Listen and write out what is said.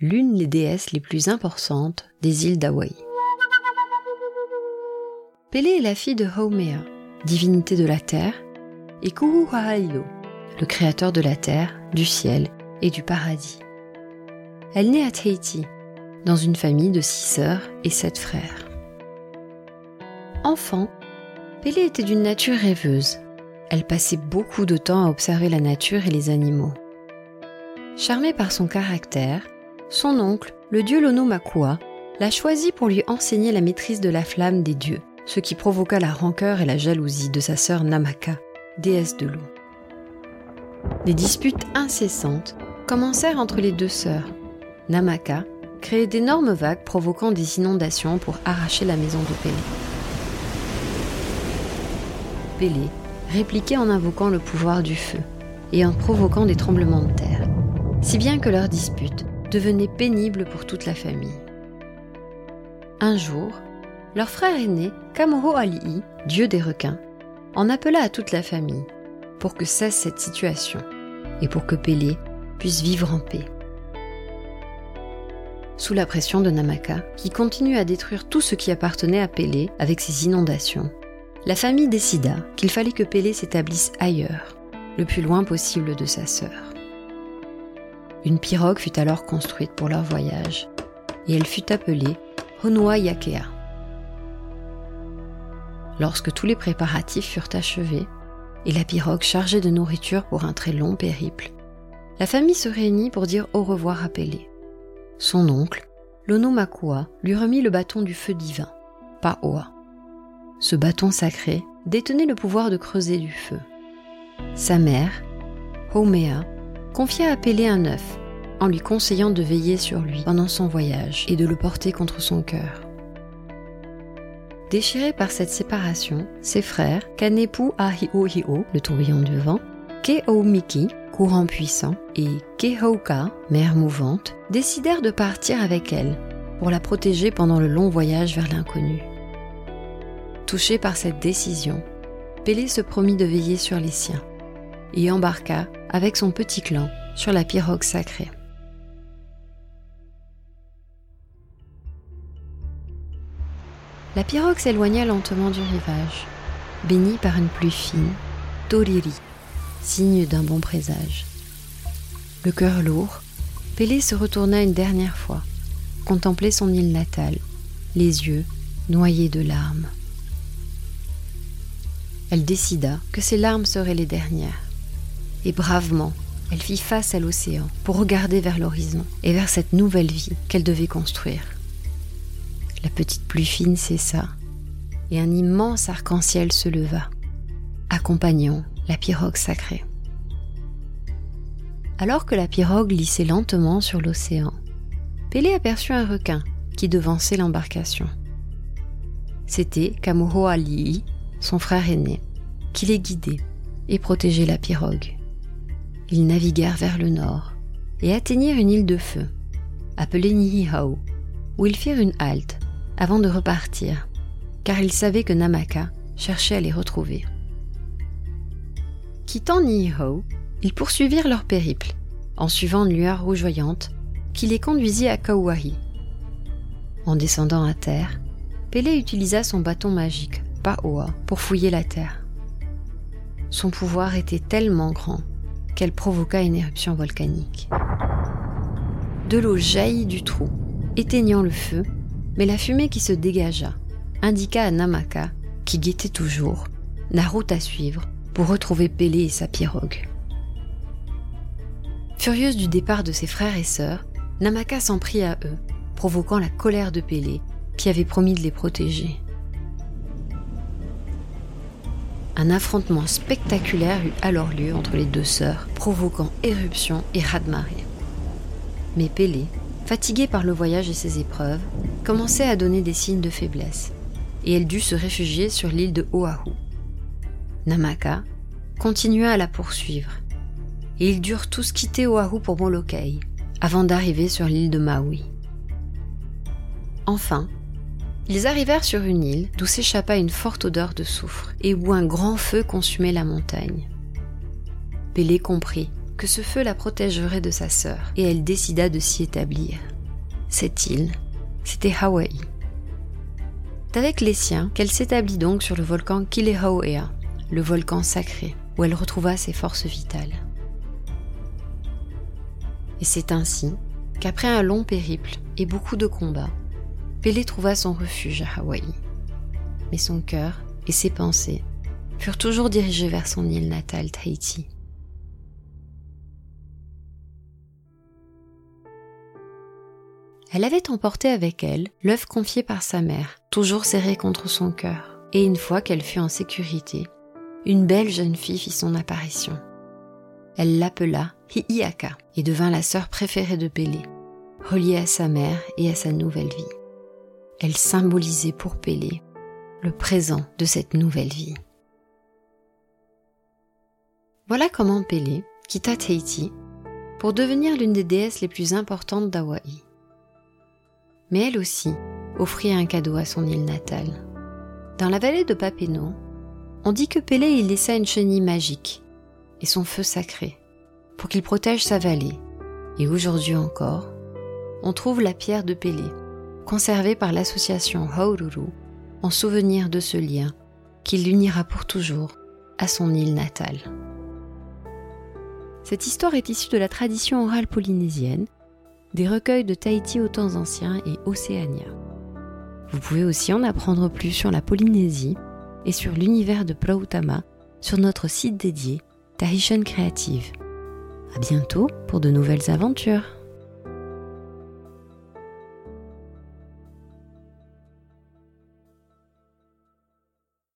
l'une des déesses les plus importantes des îles d'Hawaï. Pélé est la fille de Haumea, divinité de la terre, et Kuhuha'ailo, le créateur de la terre, du ciel et du paradis. Elle naît à Tahiti, dans une famille de six sœurs et sept frères. Enfant, Pélé était d'une nature rêveuse. Elle passait beaucoup de temps à observer la nature et les animaux. Charmé par son caractère, son oncle, le dieu Lonomakua, l'a choisi pour lui enseigner la maîtrise de la flamme des dieux, ce qui provoqua la rancœur et la jalousie de sa sœur Namaka, déesse de l'eau. Des disputes incessantes commencèrent entre les deux sœurs. Namaka créait d'énormes vagues provoquant des inondations pour arracher la maison de Pélé. Pélé répliquait en invoquant le pouvoir du feu et en provoquant des tremblements de terre, si bien que leur dispute devenait pénible pour toute la famille. Un jour, leur frère aîné, Kamoho Ali'i, dieu des requins, en appela à toute la famille pour que cesse cette situation et pour que Pélé puisse vivre en paix. Sous la pression de Namaka, qui continue à détruire tout ce qui appartenait à Pélé avec ses inondations, la famille décida qu'il fallait que Pélé s'établisse ailleurs, le plus loin possible de sa sœur. Une pirogue fut alors construite pour leur voyage, et elle fut appelée Honua Yakea. Lorsque tous les préparatifs furent achevés, et la pirogue chargée de nourriture pour un très long périple, la famille se réunit pour dire au revoir à Pélé. Son oncle, Lonomakua, lui remit le bâton du feu divin, Paoa. Ce bâton sacré détenait le pouvoir de creuser du feu. Sa mère, Homea, confia à Pélé un œuf en lui conseillant de veiller sur lui pendant son voyage et de le porter contre son cœur. Déchirés par cette séparation, ses frères, Kanepu Ahiohio, le tourbillon du vent, Keomiki, courant puissant, et Kehouka, mer mouvante, décidèrent de partir avec elle pour la protéger pendant le long voyage vers l'inconnu. Touché par cette décision, Pélé se promit de veiller sur les siens et embarqua avec son petit clan sur la pirogue sacrée. La pirogue s'éloigna lentement du rivage, bénie par une pluie fine, Toriri, signe d'un bon présage. Le cœur lourd, Pélé se retourna une dernière fois, contempler son île natale, les yeux noyés de larmes. Elle décida que ses larmes seraient les dernières, et bravement, elle fit face à l'océan pour regarder vers l'horizon et vers cette nouvelle vie qu'elle devait construire. La petite pluie fine cessa, et un immense arc-en-ciel se leva, accompagnant la pirogue sacrée. Alors que la pirogue glissait lentement sur l'océan, Pélé aperçut un requin qui devançait l'embarcation. C'était Kamoho Ali'i, son frère aîné, qui les guidait et protégeait la pirogue. Ils naviguèrent vers le nord et atteignirent une île de feu, appelée Nihihao, où ils firent une halte avant de repartir, car ils savaient que Namaka cherchait à les retrouver. Quittant Nihihao, ils poursuivirent leur périple, en suivant une lueur rougeoyante qui les conduisit à Kauahi. En descendant à terre, Pélé utilisa son bâton magique, Paoa, pour fouiller la terre. Son pouvoir était tellement grand qu'elle provoqua une éruption volcanique. De l'eau jaillit du trou, éteignant le feu, mais la fumée qui se dégagea indiqua à Namaka, qui guettait toujours, la route à suivre pour retrouver Pélé et sa pirogue. Furieuse du départ de ses frères et sœurs, Namaka s'en prit à eux, provoquant la colère de Pélé, qui avait promis de les protéger. Un affrontement spectaculaire eut alors lieu entre les deux sœurs, provoquant éruption et raz-de-marée. Mais Pélé, fatiguée par le voyage et ses épreuves, commençait à donner des signes de faiblesse, et elle dut se réfugier sur l'île de Oahu. Namaka continua à la poursuivre, et ils durent tous quitter Oahu pour Molokai, avant d'arriver sur l'île de Maui. Enfin, ils arrivèrent sur une île d'où s'échappa une forte odeur de soufre et où un grand feu consumait la montagne. Pélé comprit que ce feu la protégerait de sa sœur et elle décida de s'y établir. Cette île, c'était Hawaï. C'est avec les siens qu'elle s'établit donc sur le volcan Kilauea, le volcan sacré, où elle retrouva ses forces vitales. Et c'est ainsi qu'après un long périple et beaucoup de combats, Pélé trouva son refuge à Hawaï. Mais son cœur et ses pensées furent toujours dirigés vers son île natale Tahiti. Elle avait emporté avec elle l'œuf confié par sa mère, toujours serré contre son cœur, et une fois qu'elle fut en sécurité, une belle jeune fille fit son apparition. Elle l'appela Hi'iaka et devint la sœur préférée de Pélé, reliée à sa mère et à sa nouvelle vie. Elle symbolisait pour Pélé le présent de cette nouvelle vie. Voilà comment Pélé quitta Tahiti pour devenir l'une des déesses les plus importantes d'Hawaï. Mais elle aussi offrit un cadeau à son île natale. Dans la vallée de Papeno, on dit que Pélé y laissa une chenille magique et son feu sacré pour qu'il protège sa vallée. Et aujourd'hui encore, on trouve la pierre de Pélé, conservée par l'association Haururu en souvenir de ce lien qui l'unira pour toujours à son île natale. Cette histoire est issue de la tradition orale polynésienne, des recueils de Tahiti aux temps anciens et Océania. Vous pouvez aussi en apprendre plus sur la Polynésie et sur l'univers de Prautama sur notre site dédié Tahitian Creative. À bientôt pour de nouvelles aventures.